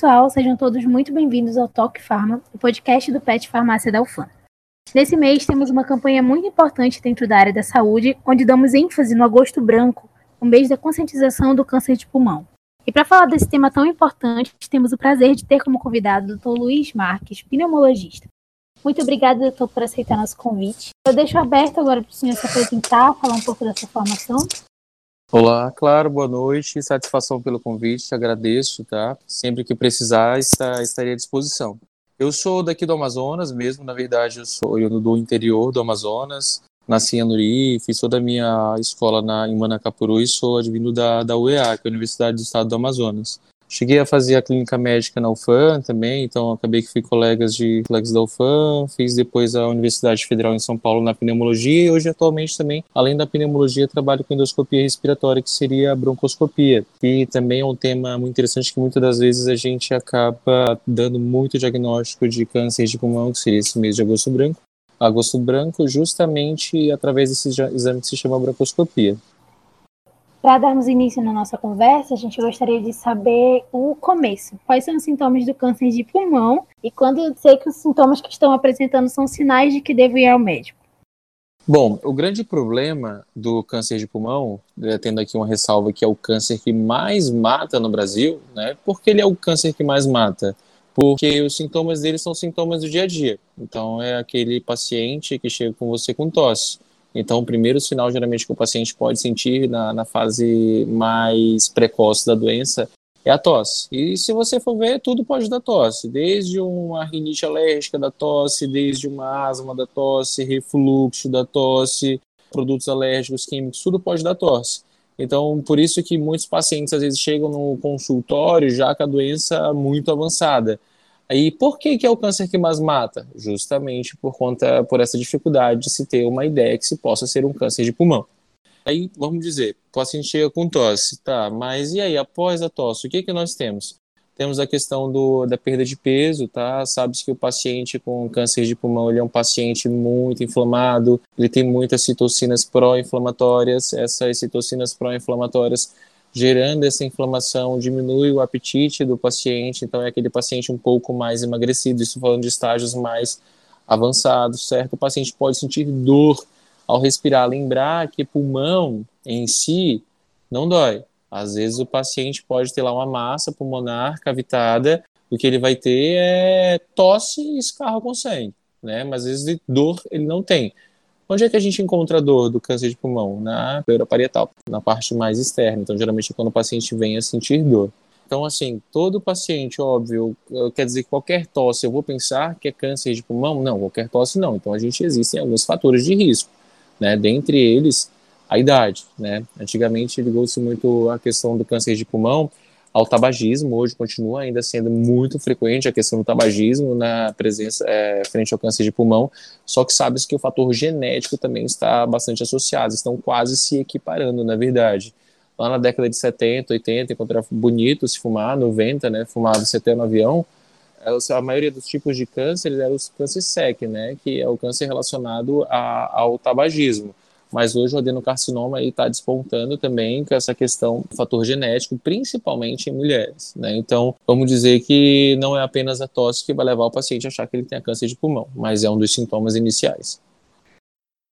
Pessoal, sejam todos muito bem-vindos ao Talk Pharma, o podcast do Pet Farmácia da UFAM. Nesse mês, temos uma campanha muito importante dentro da área da saúde, onde damos ênfase no Agosto Branco, o mês da conscientização do câncer de pulmão. E para falar desse tema tão importante, temos o prazer de ter como convidado o Dr. Luiz Marques, pneumologista. Muito obrigada, doutor, por aceitar nosso convite. Eu deixo aberto agora para o senhor se apresentar, falar um pouco da sua formação. Olá, claro, boa noite, satisfação pelo convite, agradeço, tá? Sempre que precisar, está, à disposição. Eu sou daqui do Amazonas mesmo, na verdade, eu sou eu do interior do Amazonas, nasci em Anuri, fiz toda a minha escola na, em Manacapuru e sou advindo da, da UEA, que é a Universidade do Estado do Amazonas. Cheguei a fazer a clínica médica na UFAM também, então acabei que fui colegas de colegas da UFAM, fiz depois a Universidade Federal em São Paulo na pneumologia e hoje atualmente também, além da pneumologia, trabalho com endoscopia respiratória, que seria a broncoscopia, que também é um tema muito interessante que muitas das vezes a gente acaba dando muito diagnóstico de câncer de pulmão, que seria esse mês de agosto branco, agosto branco justamente através desse exame que se chama broncoscopia. Para darmos início na nossa conversa, a gente gostaria de saber o começo. Quais são os sintomas do câncer de pulmão e quando sei que os sintomas que estão apresentando são sinais de que devo ir ao médico? Bom, o grande problema do câncer de pulmão, né, tendo aqui uma ressalva que é o câncer que mais mata no Brasil, né? Porque ele é o câncer que mais mata? Porque os sintomas dele são sintomas do dia a dia. Então é aquele paciente que chega com você com tosse então, o primeiro sinal, geralmente, que o paciente pode sentir na, na fase mais precoce da doença é a tosse. E se você for ver, tudo pode dar tosse, desde uma rinite alérgica da tosse, desde uma asma da tosse, refluxo da tosse, produtos alérgicos, químicos, tudo pode dar tosse. Então, por isso que muitos pacientes às vezes chegam no consultório já com a doença muito avançada. E por que, que é o câncer que mais mata? Justamente por conta, por essa dificuldade de se ter uma ideia que se possa ser um câncer de pulmão. Aí, vamos dizer, o paciente chega com tosse, tá, mas e aí, após a tosse, o que, que nós temos? Temos a questão do, da perda de peso, tá? Sabe-se que o paciente com câncer de pulmão ele é um paciente muito inflamado, ele tem muitas citocinas pró-inflamatórias, essas citocinas pró-inflamatórias gerando essa inflamação, diminui o apetite do paciente, então é aquele paciente um pouco mais emagrecido, isso falando de estágios mais avançados, certo? O paciente pode sentir dor ao respirar, lembrar que pulmão em si não dói. Às vezes o paciente pode ter lá uma massa pulmonar cavitada, o que ele vai ter é tosse e escarro com sangue, né? Mas às vezes dor ele não tem. Onde é que a gente encontra a dor do câncer de pulmão? Na pleura parietal, na parte mais externa. Então, geralmente, é quando o paciente vem a sentir dor. Então, assim, todo paciente, óbvio, quer dizer que qualquer tosse, eu vou pensar que é câncer de pulmão? Não, qualquer tosse não. Então, a gente existem alguns fatores de risco, né? Dentre eles, a idade, né? Antigamente, ligou-se muito a questão do câncer de pulmão ao tabagismo, hoje continua ainda sendo muito frequente a questão do tabagismo na presença é, frente ao câncer de pulmão, só que sabe-se que o fator genético também está bastante associado, estão quase se equiparando, na verdade. Lá na década de 70, 80, enquanto bonito se fumar, 90, né, fumava se até no avião, é, a maioria dos tipos de câncer era o câncer SEC, né, que é o câncer relacionado a, ao tabagismo mas hoje o adenocarcinoma está despontando também com essa questão do fator genético, principalmente em mulheres. Né? Então, vamos dizer que não é apenas a tosse que vai levar o paciente a achar que ele tem câncer de pulmão, mas é um dos sintomas iniciais.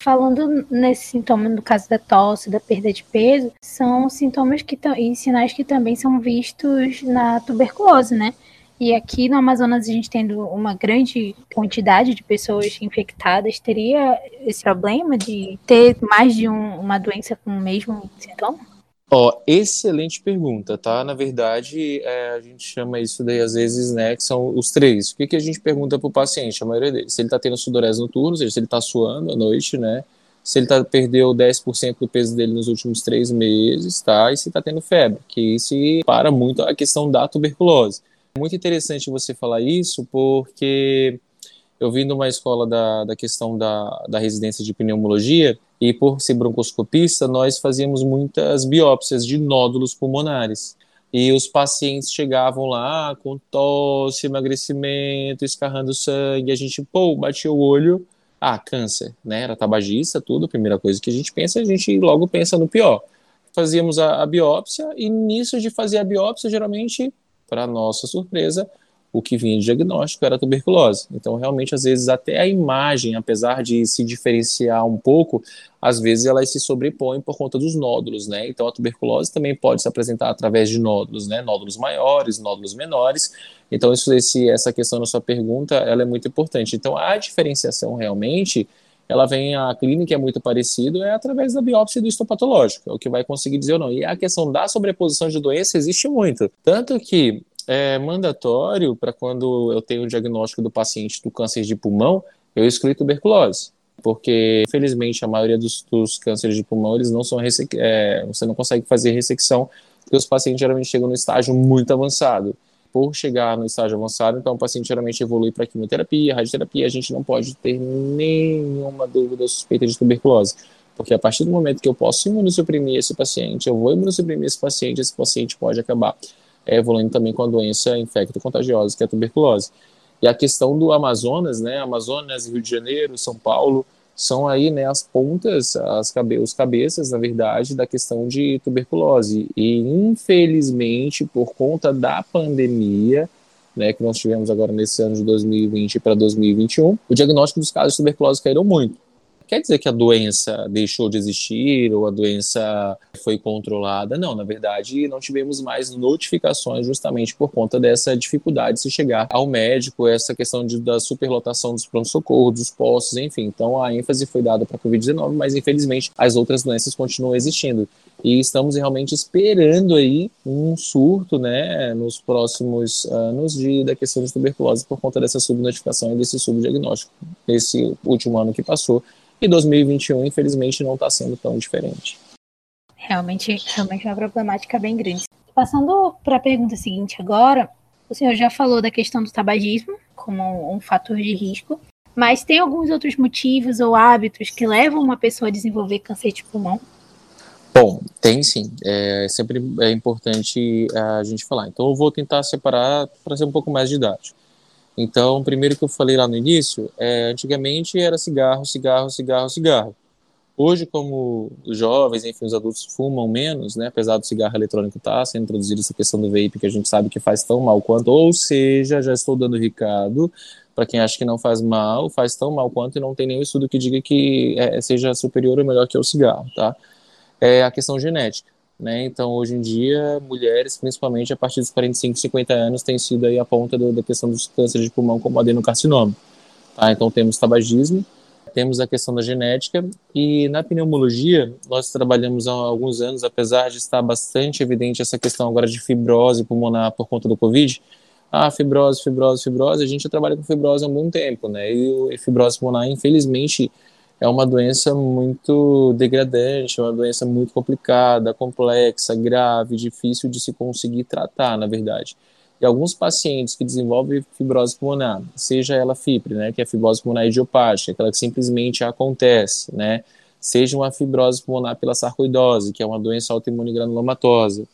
Falando nesse sintoma, no caso da tosse, da perda de peso, são sintomas que e sinais que também são vistos na tuberculose, né? E aqui no Amazonas, a gente tendo uma grande quantidade de pessoas infectadas, teria esse problema de ter mais de um, uma doença com o mesmo sintoma? Ó, oh, excelente pergunta, tá? Na verdade, é, a gente chama isso daí às vezes, né, que são os três. O que, que a gente pergunta pro paciente, a maioria deles? Se ele tá tendo sudorese noturna, ou seja, se ele tá suando à noite, né? Se ele tá, perdeu 10% do peso dele nos últimos três meses, tá? E se tá tendo febre, que isso para muito a questão da tuberculose. Muito interessante você falar isso, porque eu vim de uma escola da, da questão da, da residência de pneumologia, e por ser broncoscopista, nós fazíamos muitas biópsias de nódulos pulmonares. E os pacientes chegavam lá com tosse, emagrecimento, escarrando sangue, a gente, pô, batia o olho, ah, câncer, né? Era tabagista, tudo, a primeira coisa que a gente pensa, a gente logo pensa no pior. Fazíamos a, a biópsia, e nisso de fazer a biópsia, geralmente para nossa surpresa, o que vinha de diagnóstico era tuberculose. Então, realmente, às vezes, até a imagem, apesar de se diferenciar um pouco, às vezes elas se sobrepõem por conta dos nódulos, né? Então, a tuberculose também pode se apresentar através de nódulos, né? Nódulos maiores, nódulos menores. Então, isso, esse, essa questão na sua pergunta, ela é muito importante. Então, a diferenciação realmente, ela vem, a clínica é muito parecido, é através da biópsia do histopatológico, é o que vai conseguir dizer ou não. E a questão da sobreposição de doença existe muito. Tanto que é mandatório para quando eu tenho o diagnóstico do paciente do câncer de pulmão, eu excluo tuberculose. Porque, infelizmente, a maioria dos, dos cânceres de pulmão, eles não são é, você não consegue fazer ressecção, porque os pacientes geralmente chegam no estágio muito avançado. Por chegar no estágio avançado, então o paciente geralmente evolui para quimioterapia, radioterapia, a gente não pode ter nenhuma dúvida ou suspeita de tuberculose. Porque a partir do momento que eu posso imunossuprimir esse paciente, eu vou imunossuprimir esse paciente, esse paciente pode acabar é, evoluindo também com a doença infecto-contagiosa, que é a tuberculose. E a questão do Amazonas, né, Amazonas, Rio de Janeiro, São Paulo, são aí, né, as pontas, as cabe os cabeças, na verdade, da questão de tuberculose. E, infelizmente, por conta da pandemia, né, que nós tivemos agora nesse ano de 2020 para 2021, o diagnóstico dos casos de tuberculose caíram muito quer dizer que a doença deixou de existir ou a doença foi controlada. Não, na verdade, não tivemos mais notificações justamente por conta dessa dificuldade de se chegar ao médico, essa questão de, da superlotação dos pronto-socorro, dos postos, enfim. Então, a ênfase foi dada para a Covid-19, mas infelizmente as outras doenças continuam existindo. E estamos realmente esperando aí um surto, né, nos próximos anos de, da questão de tuberculose por conta dessa subnotificação e desse subdiagnóstico. Nesse último ano que passou, e 2021, infelizmente, não está sendo tão diferente. Realmente, realmente é uma problemática bem grande. Passando para a pergunta seguinte agora, o senhor já falou da questão do tabagismo como um fator de risco, mas tem alguns outros motivos ou hábitos que levam uma pessoa a desenvolver câncer de pulmão? Bom, tem sim. É sempre é importante a gente falar. Então, eu vou tentar separar para ser um pouco mais didático. Então, primeiro que eu falei lá no início, é, antigamente era cigarro, cigarro, cigarro, cigarro. Hoje, como os jovens, enfim, os adultos fumam menos, né, apesar do cigarro eletrônico estar tá sendo introduzido essa questão do vape, que a gente sabe que faz tão mal quanto, ou seja, já estou dando recado para quem acha que não faz mal, faz tão mal quanto e não tem nenhum estudo que diga que é, seja superior ou melhor que o cigarro, tá? É a questão genética. Né? Então, hoje em dia, mulheres, principalmente a partir dos 45, 50 anos, têm sido aí a ponta do, da questão dos cânceres de pulmão como adenocarcinoma. Tá? Então, temos tabagismo, temos a questão da genética e na pneumologia nós trabalhamos há alguns anos, apesar de estar bastante evidente essa questão agora de fibrose pulmonar por conta do Covid. Ah, fibrose, fibrose, fibrose, a gente trabalha com fibrose há um tempo, né? E fibrose pulmonar, infelizmente, é uma doença muito degradante, é uma doença muito complicada, complexa, grave, difícil de se conseguir tratar, na verdade. E alguns pacientes que desenvolvem fibrose pulmonar, seja ela FIPRE, né, que é a fibrose pulmonar idiopática, aquela que simplesmente acontece, né, seja uma fibrose pulmonar pela sarcoidose, que é uma doença autoimune granulomatosa,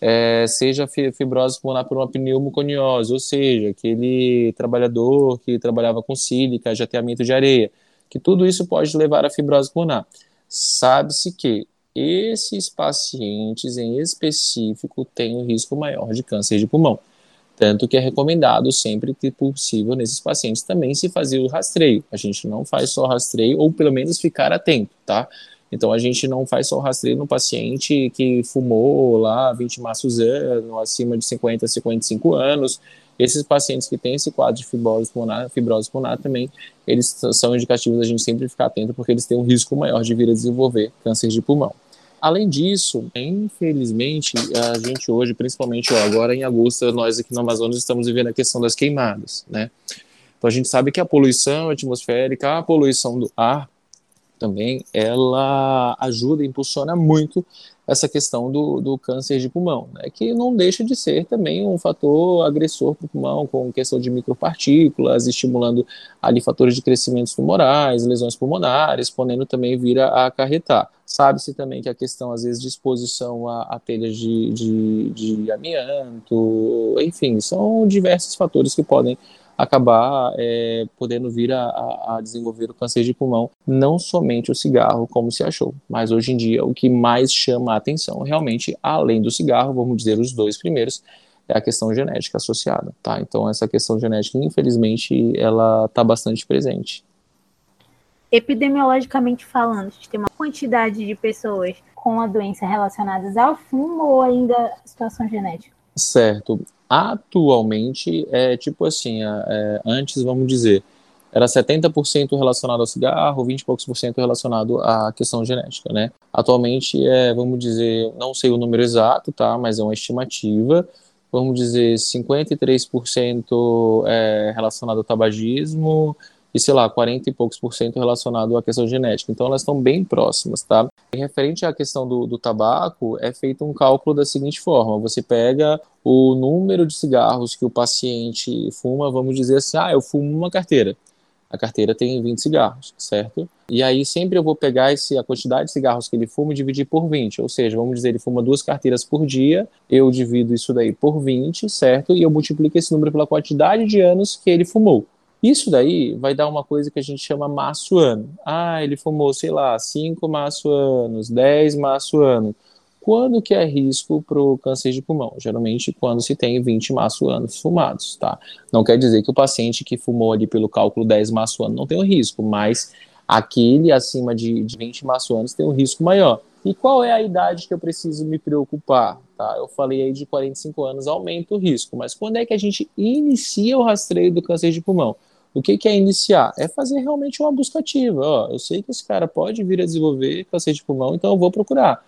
é, seja fibrose pulmonar por uma pneumoconiose, ou seja, aquele trabalhador que trabalhava com sílica, jateamento de areia, que tudo isso pode levar à fibrose pulmonar. Sabe-se que esses pacientes em específico têm um risco maior de câncer de pulmão. Tanto que é recomendado sempre que possível nesses pacientes também se fazer o rastreio. A gente não faz só rastreio, ou pelo menos ficar atento, tá? Então a gente não faz só rastreio no paciente que fumou lá 20 maços ano, acima de 50 55 anos, esses pacientes que têm esse quadro de fibrose pulmonar, fibrose pulmonar também, eles são indicativos a gente sempre ficar atento porque eles têm um risco maior de vir a desenvolver câncer de pulmão. Além disso, infelizmente, a gente hoje, principalmente ó, agora em agosto, nós aqui no Amazonas estamos vivendo a questão das queimadas, né? Então a gente sabe que a poluição atmosférica, a poluição do ar também, ela ajuda, impulsiona muito essa questão do, do câncer de pulmão, né, que não deixa de ser também um fator agressor para o pulmão, com questão de micropartículas, estimulando ali fatores de crescimento tumorais, lesões pulmonares, podendo também vir a, acarretar. Sabe-se também que a questão, às vezes, de exposição a, a telhas de, de, de amianto, enfim, são diversos fatores que podem acabar é, podendo vir a, a, desenvolver o câncer de pulmão, não somente o cigarro, como se achou, mas hoje em dia o que mais chama a atenção, realmente, além do cigarro, vamos dizer os dois primeiros, é a questão genética associada, tá? Então essa questão genética, infelizmente, ela está bastante presente. Epidemiologicamente falando, a gente tem uma quantidade de pessoas com a doença relacionadas ao fumo ou ainda situação genética? Certo. Atualmente é tipo assim, é, antes vamos dizer, era 70% relacionado ao cigarro, 20 e poucos por cento relacionado à questão genética, né? Atualmente é, vamos dizer, não sei o número exato, tá? Mas é uma estimativa, vamos dizer, 53% é relacionado ao tabagismo e, sei lá, 40 e poucos por cento relacionado à questão genética. Então, elas estão bem próximas, tá? Referente à questão do, do tabaco, é feito um cálculo da seguinte forma: você pega o número de cigarros que o paciente fuma, vamos dizer assim, ah, eu fumo uma carteira a carteira tem 20 cigarros, certo? E aí sempre eu vou pegar esse, a quantidade de cigarros que ele fuma e dividir por 20, ou seja, vamos dizer, ele fuma duas carteiras por dia, eu divido isso daí por 20, certo? E eu multiplico esse número pela quantidade de anos que ele fumou. Isso daí vai dar uma coisa que a gente chama maço ano. Ah, ele fumou, sei lá, 5 maço anos, 10 maço ano. Quando que é risco para o câncer de pulmão? Geralmente quando se tem 20 maço-anos fumados, tá? Não quer dizer que o paciente que fumou ali pelo cálculo 10 maço-ano não tem o risco, mas aquele acima de, de 20 maço-anos tem um risco maior. E qual é a idade que eu preciso me preocupar? Tá? Eu falei aí de 45 anos aumenta o risco, mas quando é que a gente inicia o rastreio do câncer de pulmão? O que, que é iniciar? É fazer realmente uma busca ativa. Ó, eu sei que esse cara pode vir a desenvolver câncer de pulmão, então eu vou procurar.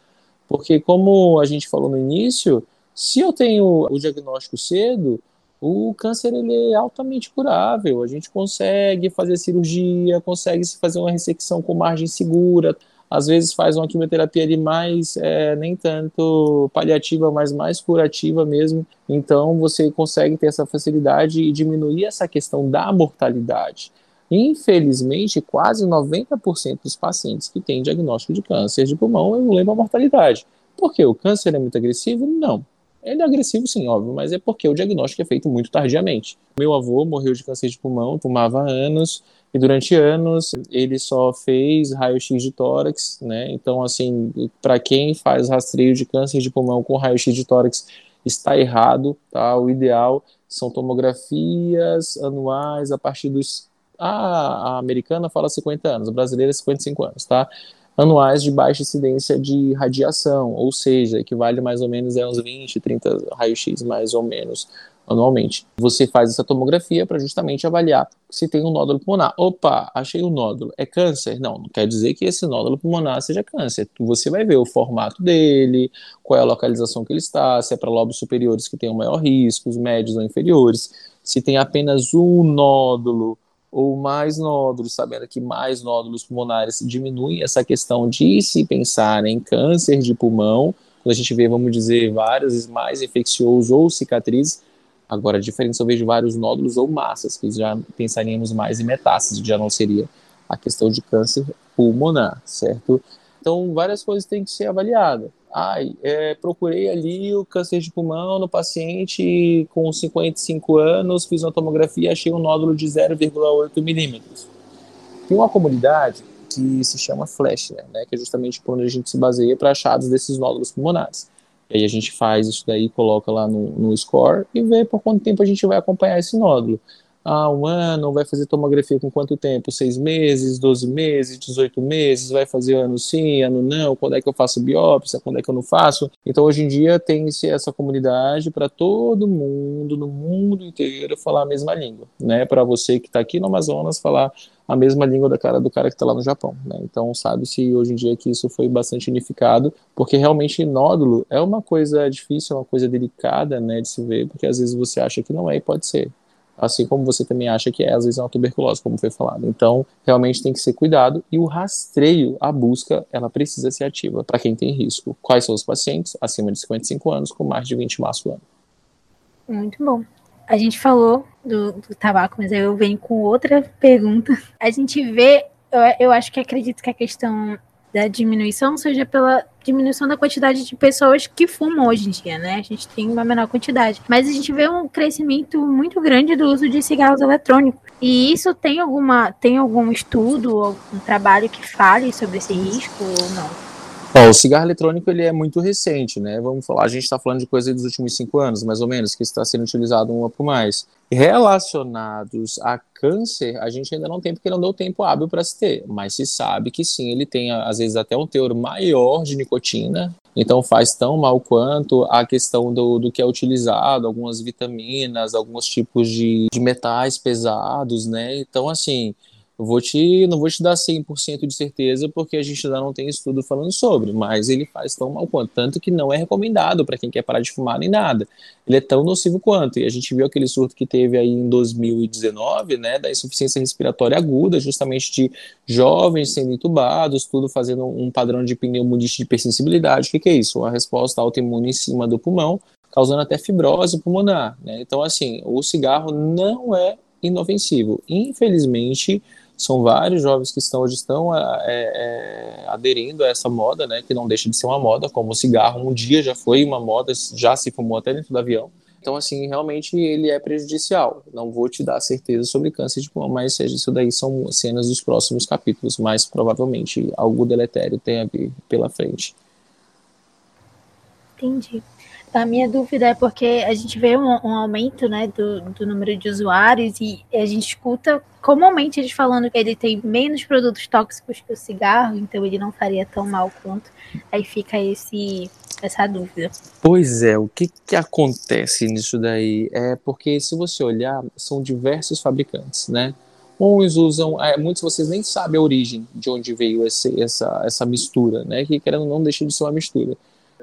Porque, como a gente falou no início, se eu tenho o diagnóstico cedo, o câncer ele é altamente curável. A gente consegue fazer cirurgia, consegue fazer uma ressecção com margem segura. Às vezes faz uma quimioterapia ali mais, é, nem tanto paliativa, mas mais curativa mesmo. Então você consegue ter essa facilidade e diminuir essa questão da mortalidade. Infelizmente, quase 90% dos pacientes que têm diagnóstico de câncer de pulmão lembram a mortalidade. Por quê? O câncer é muito agressivo? Não. Ele é agressivo, sim, óbvio, mas é porque o diagnóstico é feito muito tardiamente. Meu avô morreu de câncer de pulmão, fumava anos, e durante anos ele só fez raio-x de tórax, né? Então, assim, para quem faz rastreio de câncer de pulmão com raio-x de tórax, está errado, tá? O ideal são tomografias anuais a partir dos a, a americana fala 50 anos, a brasileira 55 anos, tá? Anuais de baixa incidência de radiação, ou seja, equivale mais ou menos a uns 20, 30 raio-x mais ou menos anualmente. Você faz essa tomografia para justamente avaliar se tem um nódulo pulmonar. Opa, achei um nódulo. É câncer? Não, não quer dizer que esse nódulo pulmonar seja câncer. Você vai ver o formato dele, qual é a localização que ele está, se é para lobos superiores que tem o maior risco, os médios ou inferiores, se tem apenas um nódulo ou mais nódulos, sabendo que mais nódulos pulmonares diminuem essa questão de se pensar em câncer de pulmão, quando a gente vê, vamos dizer, vários mais infecciosos ou cicatrizes, agora a diferença eu vejo vários nódulos ou massas, que já pensaríamos mais em metástase, já não seria a questão de câncer pulmonar, certo? Então, várias coisas têm que ser avaliadas ai, é, procurei ali o câncer de pulmão no paciente com 55 anos, fiz uma tomografia e achei um nódulo de 0,8 milímetros. Tem uma comunidade que se chama Flashner, né, que é justamente onde a gente se baseia para achados desses nódulos pulmonares. E aí a gente faz isso daí, coloca lá no, no score e vê por quanto tempo a gente vai acompanhar esse nódulo ah, um ano, vai fazer tomografia com quanto tempo? Seis meses, doze meses, dezoito meses, vai fazer ano sim, ano não, quando é que eu faço biópsia, quando é que eu não faço. Então, hoje em dia, tem-se essa comunidade para todo mundo, no mundo inteiro, falar a mesma língua, né? Para você que está aqui no Amazonas, falar a mesma língua da cara do cara que está lá no Japão, né? Então, sabe-se hoje em dia que isso foi bastante unificado, porque realmente nódulo é uma coisa difícil, é uma coisa delicada, né, de se ver, porque às vezes você acha que não é e pode ser assim como você também acha que é, às vezes é uma tuberculose, como foi falado. Então, realmente tem que ser cuidado e o rastreio, a busca, ela precisa ser ativa para quem tem risco. Quais são os pacientes acima de 55 anos com mais de 20 maço ano? Muito bom. A gente falou do, do tabaco, mas aí eu venho com outra pergunta. A gente vê, eu, eu acho que acredito que a questão da diminuição seja pela diminuição da quantidade de pessoas que fumam hoje em dia, né? A gente tem uma menor quantidade. Mas a gente vê um crescimento muito grande do uso de cigarros eletrônicos. E isso tem alguma tem algum estudo, algum trabalho que fale sobre esse risco ou não? O cigarro eletrônico ele é muito recente, né? Vamos falar, a gente está falando de coisa dos últimos cinco anos, mais ou menos, que está sendo utilizado um pouco mais. Relacionados a câncer, a gente ainda não tem, porque não deu tempo hábil para se ter, mas se sabe que sim, ele tem às vezes até um teor maior de nicotina, então faz tão mal quanto a questão do, do que é utilizado, algumas vitaminas, alguns tipos de, de metais pesados, né? Então, assim, eu vou te, não vou te dar 100% de certeza, porque a gente ainda não tem estudo falando sobre, mas ele faz tão mal quanto. Tanto que não é recomendado para quem quer parar de fumar nem nada. Ele é tão nocivo quanto. E a gente viu aquele surto que teve aí em 2019, né, da insuficiência respiratória aguda, justamente de jovens sendo entubados, tudo fazendo um padrão de pneumonite de hipersensibilidade. O que, que é isso? Uma resposta autoimune em cima do pulmão, causando até fibrose pulmonar. Né? Então, assim, o cigarro não é inofensivo. Infelizmente, são vários jovens que estão hoje estão é, é, aderindo a essa moda, né, que não deixa de ser uma moda, como o cigarro um dia já foi uma moda, já se fumou até dentro do avião. Então, assim, realmente ele é prejudicial. Não vou te dar certeza sobre câncer de pulmão, mas isso daí são cenas dos próximos capítulos, mas provavelmente algo deletério tem a vir pela frente. Entendi. A minha dúvida é porque a gente vê um, um aumento né, do, do, número de usuários e a gente escuta comumente eles falando que ele tem menos produtos tóxicos que o cigarro, então ele não faria tão mal quanto. Aí fica esse essa dúvida. Pois é, o que, que acontece nisso daí? É porque se você olhar, são diversos fabricantes, né? Uns usam, é, muitos vocês nem sabem a origem de onde veio esse, essa, essa mistura, né? Que querendo não deixa de ser uma mistura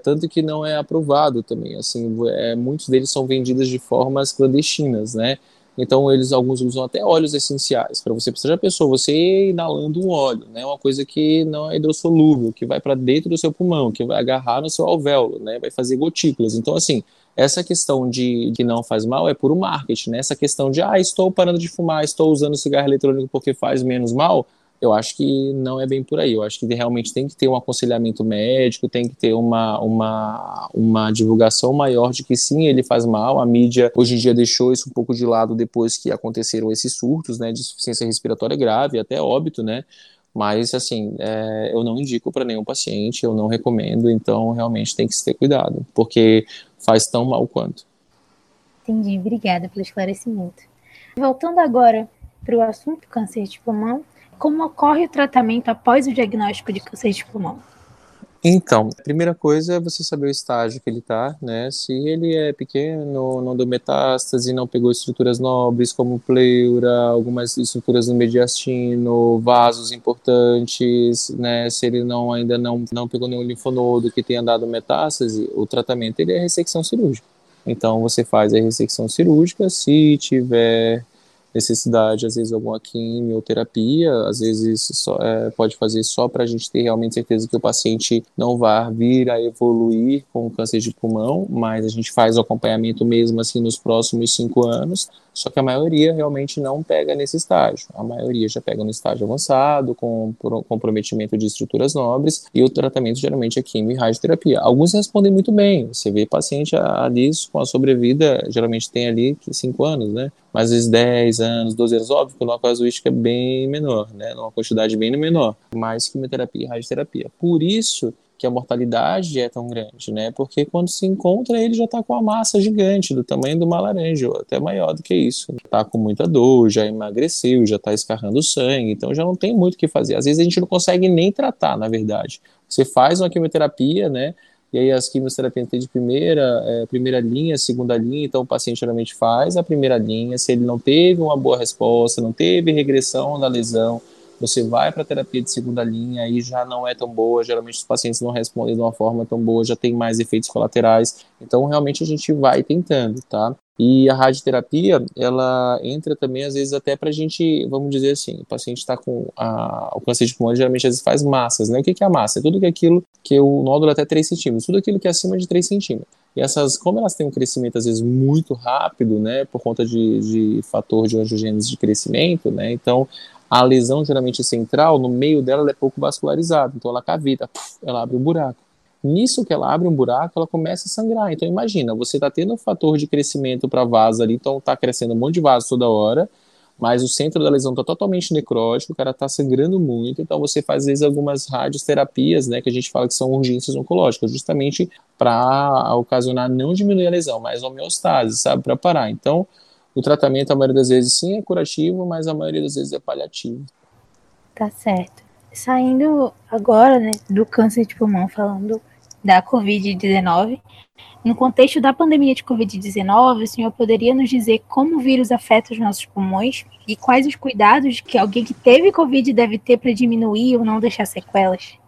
tanto que não é aprovado também. Assim, é, muitos deles são vendidos de formas clandestinas, né? Então eles alguns usam até óleos essenciais para você precisar pessoa, você inalando um óleo, né? Uma coisa que não é hidrossolúvel, que vai para dentro do seu pulmão, que vai agarrar no seu alvéolo, né? Vai fazer gotículas. Então assim, essa questão de que não faz mal é puro marketing, né? Essa questão de ah, estou parando de fumar, estou usando cigarro eletrônico porque faz menos mal, eu acho que não é bem por aí. Eu acho que realmente tem que ter um aconselhamento médico, tem que ter uma, uma, uma divulgação maior de que sim, ele faz mal. A mídia hoje em dia deixou isso um pouco de lado depois que aconteceram esses surtos né, de insuficiência respiratória grave, até óbito, né? Mas, assim, é, eu não indico para nenhum paciente, eu não recomendo, então realmente tem que se ter cuidado, porque faz tão mal quanto. Entendi, obrigada pelo esclarecimento. Voltando agora para o assunto câncer de pulmão, como ocorre o tratamento após o diagnóstico de câncer de pulmão? Então, a primeira coisa é você saber o estágio que ele está, né? Se ele é pequeno, não deu metástase, não pegou estruturas nobres como pleura, algumas estruturas no mediastino, vasos importantes, né? Se ele não ainda não, não pegou nenhum linfonodo que tenha dado metástase, o tratamento ele é ressecção cirúrgica. Então você faz a ressecção cirúrgica se tiver necessidade, às vezes, alguma quimioterapia, às vezes só, é, pode fazer só para a gente ter realmente certeza que o paciente não vai vir a evoluir com câncer de pulmão, mas a gente faz o acompanhamento mesmo assim nos próximos cinco anos, só que a maioria realmente não pega nesse estágio. A maioria já pega no estágio avançado, com comprometimento de estruturas nobres, e o tratamento geralmente é quimio e radioterapia. Alguns respondem muito bem. Você vê paciente ali com a sobrevida, geralmente tem ali 5 anos, né? Mas às vezes 10 anos, 12 anos, óbvio que uma casuística é bem menor, né? Numa quantidade bem menor. Mais quimioterapia e radioterapia. Por isso que a mortalidade é tão grande, né? Porque quando se encontra, ele já está com a massa gigante, do tamanho de uma laranja, ou até maior do que isso. Está com muita dor, já emagreceu, já está escarrando sangue, então já não tem muito o que fazer. Às vezes a gente não consegue nem tratar, na verdade. Você faz uma quimioterapia, né? E aí as quimioterapias tem de primeira, é, primeira linha, segunda linha, então o paciente geralmente faz a primeira linha, se ele não teve uma boa resposta, não teve regressão da lesão, você vai para terapia de segunda linha e já não é tão boa, geralmente os pacientes não respondem de uma forma tão boa, já tem mais efeitos colaterais. Então, realmente a gente vai tentando, tá? E a radioterapia, ela entra também, às vezes, até para a gente, vamos dizer assim, o paciente está com a, o câncer de pulmão, geralmente, às vezes, faz massas, né? O que, que é a massa? É tudo que aquilo que o nódulo é até 3 centímetros, tudo aquilo que é acima de 3 centímetros. E essas, como elas têm um crescimento, às vezes, muito rápido, né? Por conta de, de fator de angiogênese de crescimento, né? Então, a lesão geralmente central, no meio dela, ela é pouco vascularizada, então ela cavita, ela abre um buraco. Nisso que ela abre um buraco, ela começa a sangrar. Então imagina, você está tendo um fator de crescimento para vaso ali, então está crescendo um monte de vaso toda hora, mas o centro da lesão está totalmente necrótico, o cara está sangrando muito, então você faz às vezes algumas radioterapias, né, que a gente fala que são urgências oncológicas, justamente para ocasionar não diminuir a lesão, mas homeostase, sabe, para parar. Então, o tratamento, a maioria das vezes, sim, é curativo, mas a maioria das vezes é paliativo. Tá certo. Saindo agora, né, do câncer de pulmão, falando da Covid-19, no contexto da pandemia de Covid-19, o senhor poderia nos dizer como o vírus afeta os nossos pulmões e quais os cuidados que alguém que teve Covid deve ter para diminuir ou não deixar sequelas?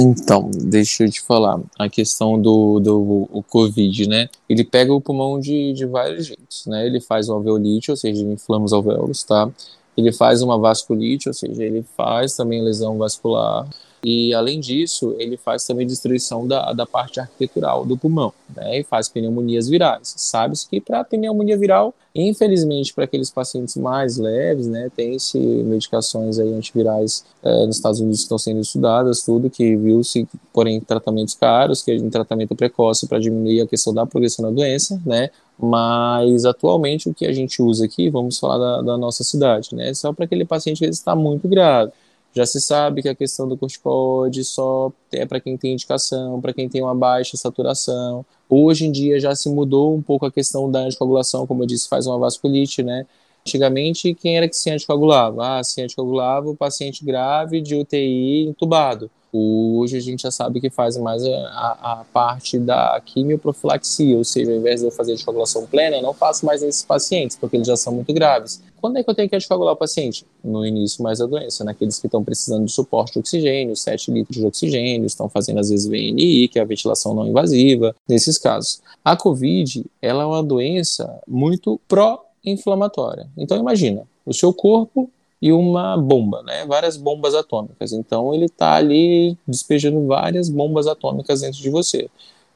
Então, deixa eu te falar, a questão do, do o Covid, né? Ele pega o pulmão de, de vários jeitos, né? Ele faz uma alveolite, ou seja, ele inflama os alvéolos, tá? Ele faz uma vasculite, ou seja, ele faz também lesão vascular. E, além disso, ele faz também destruição da, da parte arquitetural do pulmão, né? E faz pneumonias virais. Sabe-se que para pneumonia viral, infelizmente, para aqueles pacientes mais leves, né, tem-se medicações aí antivirais é, nos Estados Unidos que estão sendo estudadas, tudo que viu-se, porém, tratamentos caros, que é em tratamento precoce para diminuir a questão da progressão da doença, né? Mas atualmente o que a gente usa aqui, vamos falar da, da nossa cidade, né? Só para aquele paciente que está muito grave. Já se sabe que a questão do corticoide só é para quem tem indicação, para quem tem uma baixa saturação. Hoje em dia já se mudou um pouco a questão da anticoagulação, como eu disse, faz uma vasculite, né? Antigamente, quem era que se anticoagulava? Ah, se anticoagulava o paciente grave de UTI entubado. Hoje a gente já sabe que faz mais a, a, parte da quimioprofilaxia, ou seja, ao invés de eu fazer anticoagulação plena, eu não faço mais nesses pacientes, porque eles já são muito graves. Quando é que eu tenho que anticoagular o paciente? No início mais da doença, naqueles que estão precisando de suporte de oxigênio, 7 litros de oxigênio, estão fazendo às vezes VNI, que é a ventilação não invasiva, nesses casos. A COVID, ela é uma doença muito pró-inflamatória. Então imagina, o seu corpo e uma bomba, né? Várias bombas atômicas. Então ele está ali despejando várias bombas atômicas dentro de você.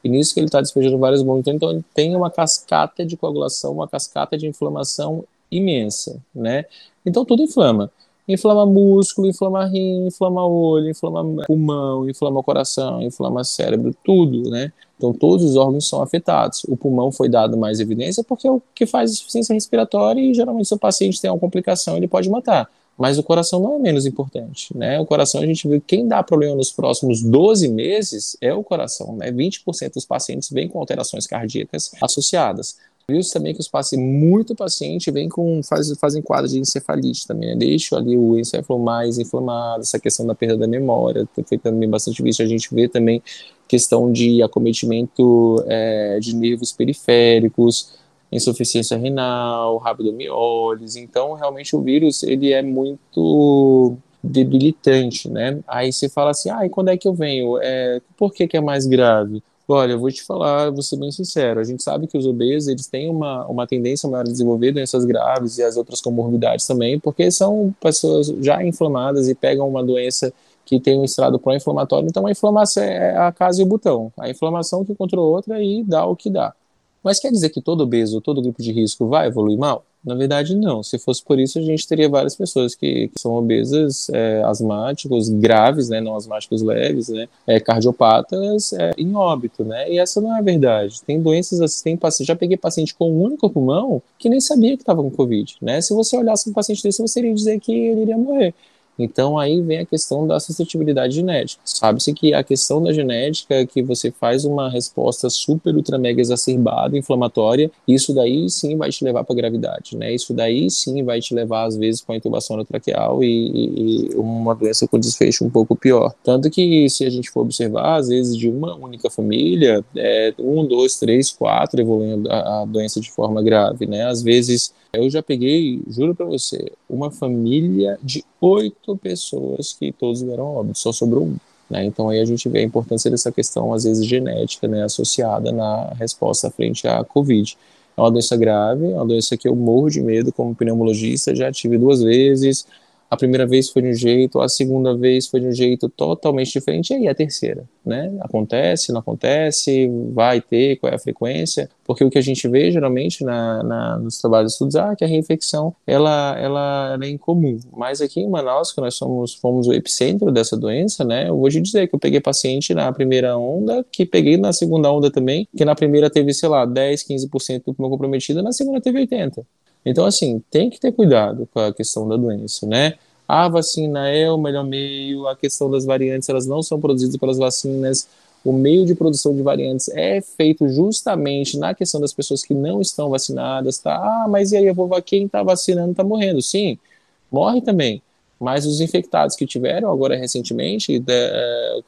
E nisso que ele está despejando várias bombas, então ele tem uma cascata de coagulação, uma cascata de inflamação imensa, né? Então tudo inflama. Inflama músculo, inflama rim, inflama olho, inflama pulmão, inflama coração, inflama cérebro, tudo, né? Então todos os órgãos são afetados. O pulmão foi dado mais evidência porque é o que faz insuficiência respiratória e geralmente se o paciente tem uma complicação ele pode matar. Mas o coração não é menos importante, né? O coração a gente vê que quem dá problema nos próximos 12 meses é o coração, né? 20% dos pacientes vêm com alterações cardíacas associadas. Viu-se também que os pacientes, muito paciente, vem com, faz, fazem quadro de encefalite também, né? Deixa ali o encéfalo mais inflamado, essa questão da perda da memória, foi também bastante visto. A gente vê também questão de acometimento é, de nervos periféricos, insuficiência renal, rabdomiólise. Então, realmente, o vírus, ele é muito debilitante, né? Aí você fala assim, ah, e quando é que eu venho? É, por que, que é mais grave? Olha, eu vou te falar, vou ser bem sincero, a gente sabe que os obesos, eles têm uma, uma tendência maior a desenvolver doenças graves e as outras comorbidades também, porque são pessoas já inflamadas e pegam uma doença que tem um estrado pró-inflamatório, então a inflamação é a casa e o botão. A inflamação que contra outra e dá o que dá. Mas quer dizer que todo obeso, todo grupo de risco vai evoluir mal? Na verdade, não. Se fosse por isso, a gente teria várias pessoas que, que são obesas, é, asmáticos graves, né, não asmáticos leves, né, é, cardiopatas é, em óbito, né, e essa não é a verdade. Tem doenças assim, tem paciente, já peguei paciente com um único pulmão que nem sabia que estava com Covid, né, se você olhasse um paciente desse, você iria dizer que ele iria morrer. Então aí vem a questão da suscetibilidade genética. Sabe-se que a questão da genética é que você faz uma resposta super ultra mega exacerbada, inflamatória, isso daí sim vai te levar para gravidade, né? Isso daí sim vai te levar às vezes para intubação traqueal e, e, e, uma doença com desfecho um pouco pior. Tanto que se a gente for observar, às vezes de uma única família, é, um, dois, três, quatro evoluindo a, a doença de forma grave, né? Às vezes eu já peguei, juro para você, uma família de oito pessoas que todos vieram óbito, só sobrou um. Né? Então aí a gente vê a importância dessa questão, às vezes genética, né, associada na resposta frente à Covid. É uma doença grave, é uma doença que eu morro de medo como pneumologista, já tive duas vezes, a primeira vez foi de um jeito, a segunda vez foi de um jeito totalmente diferente, e aí a terceira, né? Acontece, não acontece, vai ter, qual é a frequência? Porque o que a gente vê geralmente na, na nos trabalhos de estudos, ah, que a reinfecção ela, ela, ela, é incomum. Mas aqui em Manaus, que nós somos, fomos o epicentro dessa doença, né? Eu vou te dizer que eu peguei paciente na primeira onda, que peguei na segunda onda também, que na primeira teve, sei lá, 10, 15% do pulmão comprometido, na segunda teve 80%. Então, assim, tem que ter cuidado com a questão da doença, né? A vacina é o melhor meio, a questão das variantes, elas não são produzidas pelas vacinas. O meio de produção de variantes é feito justamente na questão das pessoas que não estão vacinadas, tá? Ah, mas e aí, eu vou, quem está vacinando está morrendo? Sim, morre também. Mas os infectados que tiveram agora recentemente, de,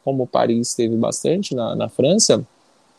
como Paris teve bastante na, na França,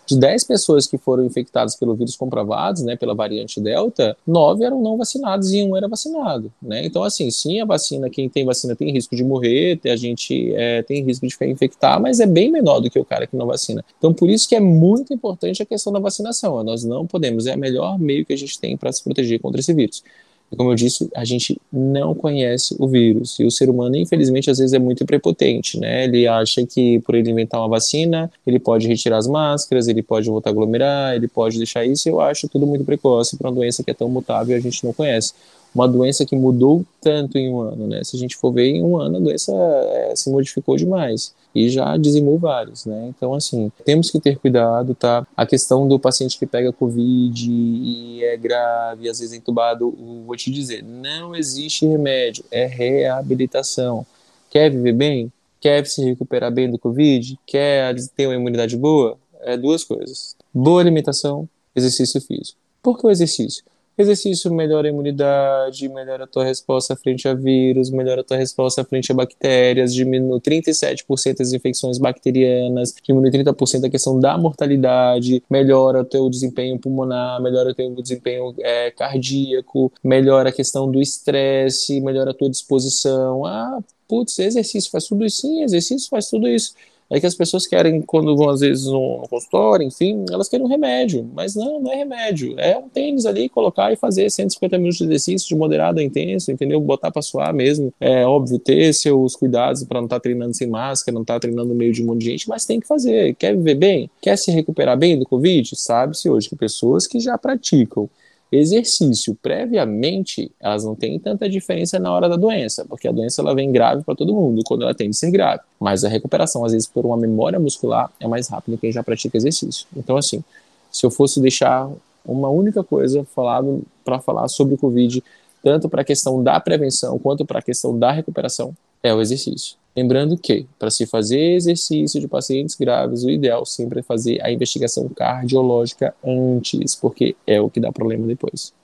de 10 pessoas que foram infectadas pelo vírus comprovados, né, pela variante Delta, 9 eram não vacinados e um era vacinado, né? Então, assim, sim, a vacina, quem tem vacina tem risco de morrer, a gente é, tem risco de infectar, mas é bem menor do que o cara que não vacina. Então, por isso que é muito importante a questão da vacinação. Nós não podemos, é o melhor meio que a gente tem para se proteger contra esse vírus. E como eu disse, a gente não conhece o vírus. E o ser humano, infelizmente, às vezes é muito prepotente, né? Ele acha que por ele inventar uma vacina, ele pode retirar as máscaras, ele pode voltar a aglomerar, ele pode deixar isso. Eu acho tudo muito precoce para uma doença que é tão mutável e a gente não conhece uma doença que mudou tanto em um ano, né? Se a gente for ver em um ano, a doença é, se modificou demais e já dizimou vários, né? Então, assim, temos que ter cuidado, tá? A questão do paciente que pega Covid e é grave, às vezes é entubado, vou te dizer, não existe remédio, é reabilitação. Quer viver bem? Quer se recuperar bem do Covid? Quer ter uma imunidade boa? É duas coisas. Boa alimentação, exercício físico. Por que o exercício? Exercício melhora a imunidade, melhora a tua resposta frente a vírus, melhora a tua resposta frente a bactérias, diminui 37% as infecções bacterianas, diminui 30% a questão da mortalidade, melhora o teu desempenho pulmonar, melhora o teu desempenho é, cardíaco, melhora a questão do estresse, melhora a tua disposição. Ah, putz, exercício faz tudo isso? Sim, exercício faz tudo isso é que as pessoas querem, quando vão às vezes no, no consultório, enfim, elas querem um remédio, mas não, não é remédio, é um tênis ali, colocar e fazer 150 minutos de exercício de moderado a intenso, entendeu? Botar para suar mesmo, é óbvio, ter seus cuidados para não estar tá treinando sem máscara, não estar tá treinando no meio de um monte de gente, mas tem que fazer, quer viver bem, quer se recuperar bem do Covid, sabe-se hoje que pessoas que já praticam exercício previamente, elas não têm tanta diferença na hora da doença, porque a doença ela vem grave para todo mundo quando ela tem de ser grave. Mas a recuperação, às vezes, por uma memória muscular, é mais rápida quem já pratica exercício. Então, assim, se eu fosse deixar uma única coisa falado para falar sobre o Covid, tanto para a questão da prevenção quanto para a questão da recuperação, é o exercício. Lembrando que, para se fazer exercício de pacientes graves, o ideal sempre é fazer a investigação cardiológica antes, porque é o que dá problema depois.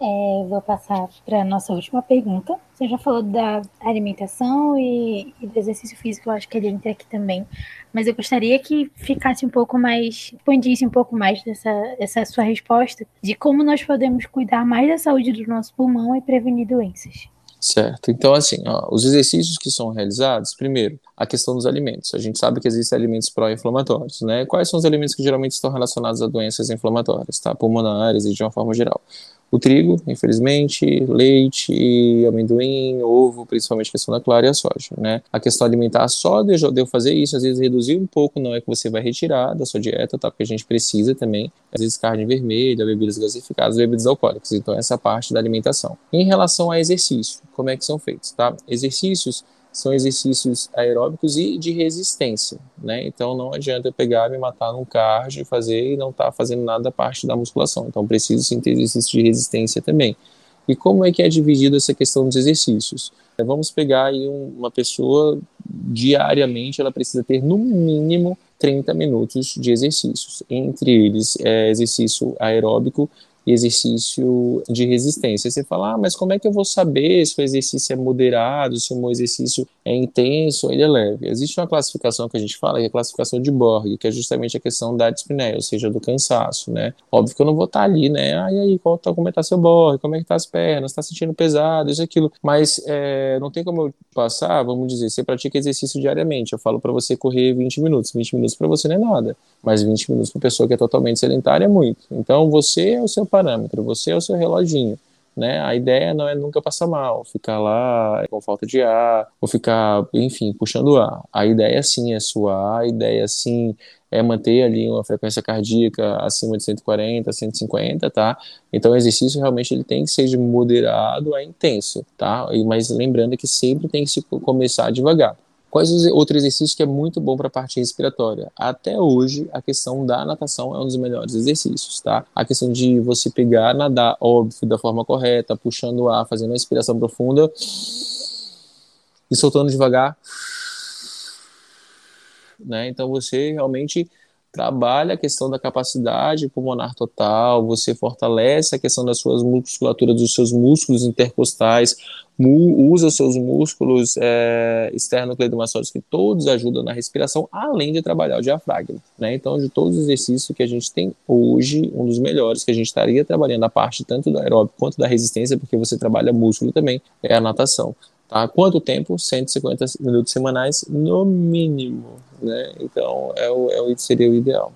É, vou passar para a nossa última pergunta. Você já falou da alimentação e, e, do exercício físico, eu acho que ele entra aqui também. Mas eu gostaria que ficasse um pouco mais, expandisse um pouco mais dessa, essa sua resposta de como nós podemos cuidar mais da saúde do nosso pulmão e prevenir doenças. Certo. Então, assim, ó, os exercícios que são realizados, primeiro, a questão dos alimentos. A gente sabe que existem alimentos pró-inflamatórios, né? Quais são os alimentos que geralmente estão relacionados a doenças inflamatórias, tá? Pulmonares e de uma forma geral o trigo, infelizmente, leite, amendoim, ovo, principalmente questão da clara e a soja, né? A questão alimentar só de eu fazer isso, às vezes reduzir um pouco, não é que você vai retirar da sua dieta, tá? Porque a gente precisa também, às vezes carne vermelha, bebidas gasificadas, bebidas alcoólicas, então essa parte da alimentação. Em relação a exercício, como é que são feitos, tá? Exercícios são exercícios aeróbicos e de resistência, né? Então não adianta eu pegar, me matar num cardio, fazer e não estar tá fazendo nada da parte da musculação. Então preciso sim ter exercício de resistência também. E como é que é dividido essa questão dos exercícios? Vamos pegar aí uma pessoa diariamente, ela precisa ter no mínimo 30 minutos de exercícios. Entre eles, é exercício aeróbico exercício de resistência. Você fala, ah, mas como é que eu vou saber se o exercício é moderado, se o meu exercício é intenso ou ele é leve? Existe uma classificação que a gente fala, que é a classificação de Borg, que é justamente a questão da dispneia, ou seja, do cansaço, né? Óbvio que eu não vou estar ali, né? Ah, e aí, qual tá, como é que tá seu Borg? Como é que tá as pernas? Tá sentindo pesado? Isso, aquilo. Mas é, não tem como eu passar, vamos dizer, você pratica exercício diariamente. Eu falo para você correr 20 minutos. 20 minutos para você não é nada, mas 20 minutos para pessoa que é totalmente sedentária é muito. Então, você é o seu parâmetro, você é o seu reloginho. Né? A ideia não é nunca passar mal, ficar lá com falta de ar, ou ficar, enfim, puxando ar. A ideia sim é suar, a ideia sim é manter ali uma frequência cardíaca acima de 140, 150, tá? Então o exercício realmente ele tem que ser de moderado a intenso, tá? E, mas lembrando que sempre tem que se começar devagar. Quais os outros exercícios que é muito bom para a parte respiratória? Até hoje, a questão da natação é um dos melhores exercícios, tá? A questão de você pegar, nadar, óbvio, da forma correta, puxando o ar, fazendo uma respiração profunda e soltando devagar. Né? Então você realmente trabalha a questão da capacidade pulmonar total, você fortalece a questão das suas musculaturas, dos seus músculos intercostais, usa os seus músculos é, externocleidomastoides que todos ajudam na respiração, além de trabalhar o diafragma. Né? Então, de todos os exercícios que a gente tem hoje, um dos melhores que a gente estaria trabalhando a parte tanto do aeróbico quanto da resistência, porque você trabalha músculo também, é a natação. Tá? Quanto tempo? 150 minutos semanais, no mínimo. Né? Então, é o, é o, seria o ideal.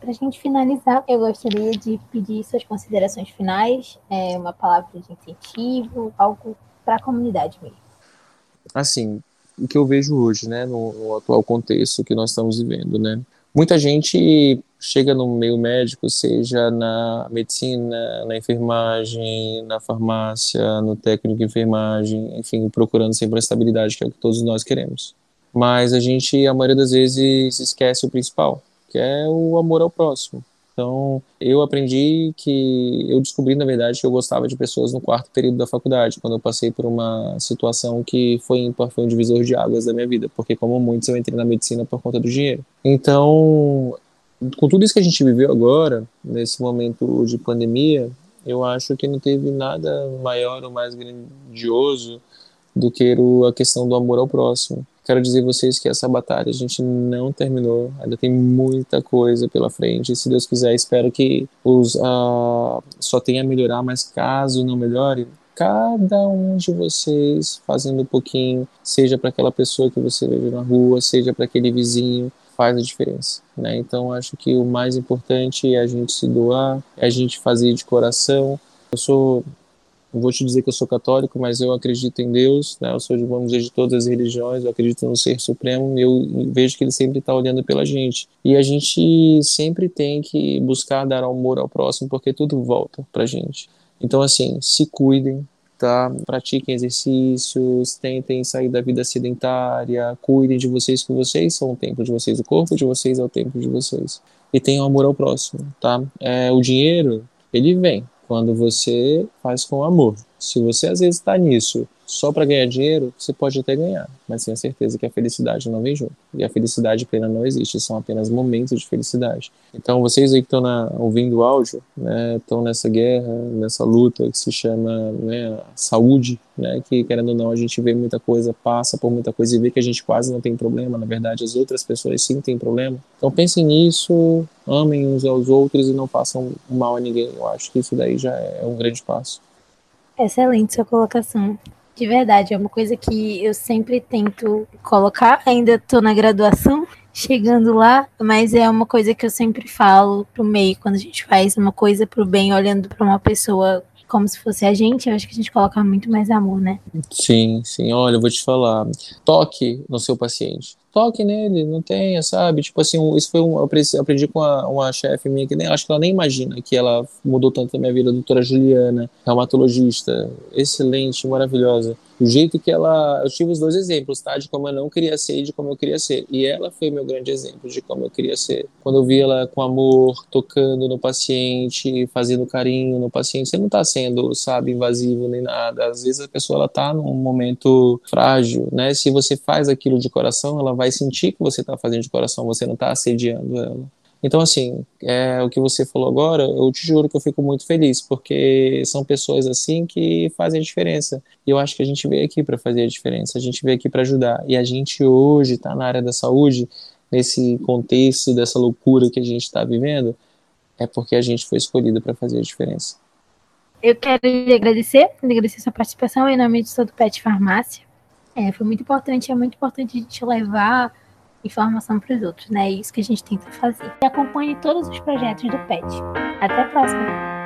Para a gente finalizar, eu gostaria de pedir suas considerações finais, é, uma palavra de incentivo, algo para a comunidade mesmo. Assim, o que eu vejo hoje, né, no, no atual contexto que nós estamos vivendo, né, muita gente chega no meio médico, seja na medicina, na enfermagem, na farmácia, no técnico de enfermagem, enfim, procurando sempre a estabilidade, que é o que todos nós queremos. Mas a gente, a maioria das vezes, esquece o principal, que é o amor ao próximo. Então, eu aprendi que eu descobri, na verdade, que eu gostava de pessoas no quarto período da faculdade, quando eu passei por uma situação que foi ímpar, foi um divisor de águas da minha vida, porque, como muitos, eu entrei na medicina por conta do dinheiro. Então, com tudo isso que a gente viveu agora, nesse momento de pandemia, eu acho que não teve nada maior ou mais grandioso do que a questão do amor ao próximo. Quero dizer vocês que essa batalha a gente não terminou, ainda tem muita coisa pela frente. E, se Deus quiser, espero que os uh, só tenha a melhorar, mas caso não melhore, cada um de vocês fazendo um pouquinho, seja para aquela pessoa que você vê na rua, seja para aquele vizinho, faz a diferença. Né? Então, acho que o mais importante é a gente se doar, é a gente fazer de coração. Eu sou não vou te dizer que eu sou católico, mas eu acredito em Deus, né? eu sou, vamos dizer, de todas as religiões, eu acredito no Ser Supremo, eu vejo que Ele sempre está olhando pela gente. E a gente sempre tem que buscar dar amor ao próximo, porque tudo volta para gente. Então, assim, se cuidem, tá? Pratiquem exercícios, tentem sair da vida sedentária, cuidem de vocês, que vocês são o tempo de vocês, o corpo de vocês é o tempo de vocês. E tenham amor ao próximo, tá? É, o dinheiro, ele vem quando você faz com amor. Se você às vezes está nisso só para ganhar dinheiro, você pode até ganhar, mas tenha certeza que a felicidade não vem junto. E a felicidade plena não existe, são apenas momentos de felicidade. Então, vocês aí que estão ouvindo o áudio, né, estão nessa guerra, nessa luta que se chama né, saúde, né, que querendo ou não, a gente vê muita coisa, passa por muita coisa e vê que a gente quase não tem problema, na verdade, as outras pessoas sim têm problema. Então, pensem nisso, amem uns aos outros e não façam mal a ninguém. Eu acho que isso daí já é um grande passo. Excelente sua colocação. De verdade, é uma coisa que eu sempre tento colocar. Ainda estou na graduação, chegando lá, mas é uma coisa que eu sempre falo pro meio quando a gente faz uma coisa pro bem, olhando para uma pessoa como se fosse a gente, eu acho que a gente coloca muito mais amor, né? Sim, sim. Olha, eu vou te falar. Toque no seu paciente toque nele, não tenha, sabe? Tipo assim, isso foi um. Eu aprendi com uma, uma chefe minha que nem acho que ela nem imagina que ela mudou tanto a minha vida, a doutora Juliana, reumatologista, excelente, maravilhosa. O jeito que ela. Eu tive os dois exemplos, tá? De como eu não queria ser e de como eu queria ser. E ela foi meu grande exemplo de como eu queria ser. Quando eu vi ela com amor, tocando no paciente, fazendo carinho no paciente, você não tá sendo, sabe, invasivo nem nada. Às vezes a pessoa ela tá num momento frágil, né? Se você faz aquilo de coração, ela vai sentir que você está fazendo de coração, você não está assediando ela. Então, assim, é, o que você falou agora, eu te juro que eu fico muito feliz, porque são pessoas assim que fazem a diferença. E eu acho que a gente veio aqui para fazer a diferença, a gente veio aqui para ajudar. E a gente hoje está na área da saúde, nesse contexto dessa loucura que a gente está vivendo, é porque a gente foi escolhido para fazer a diferença. Eu quero lhe agradecer, agradecer sua participação em nome de todo Pet Farmácia. É, foi muito importante, é muito importante a gente levar informação para os outros, né? É isso que a gente tenta fazer. E acompanhe todos os projetos do PET. Até a próxima!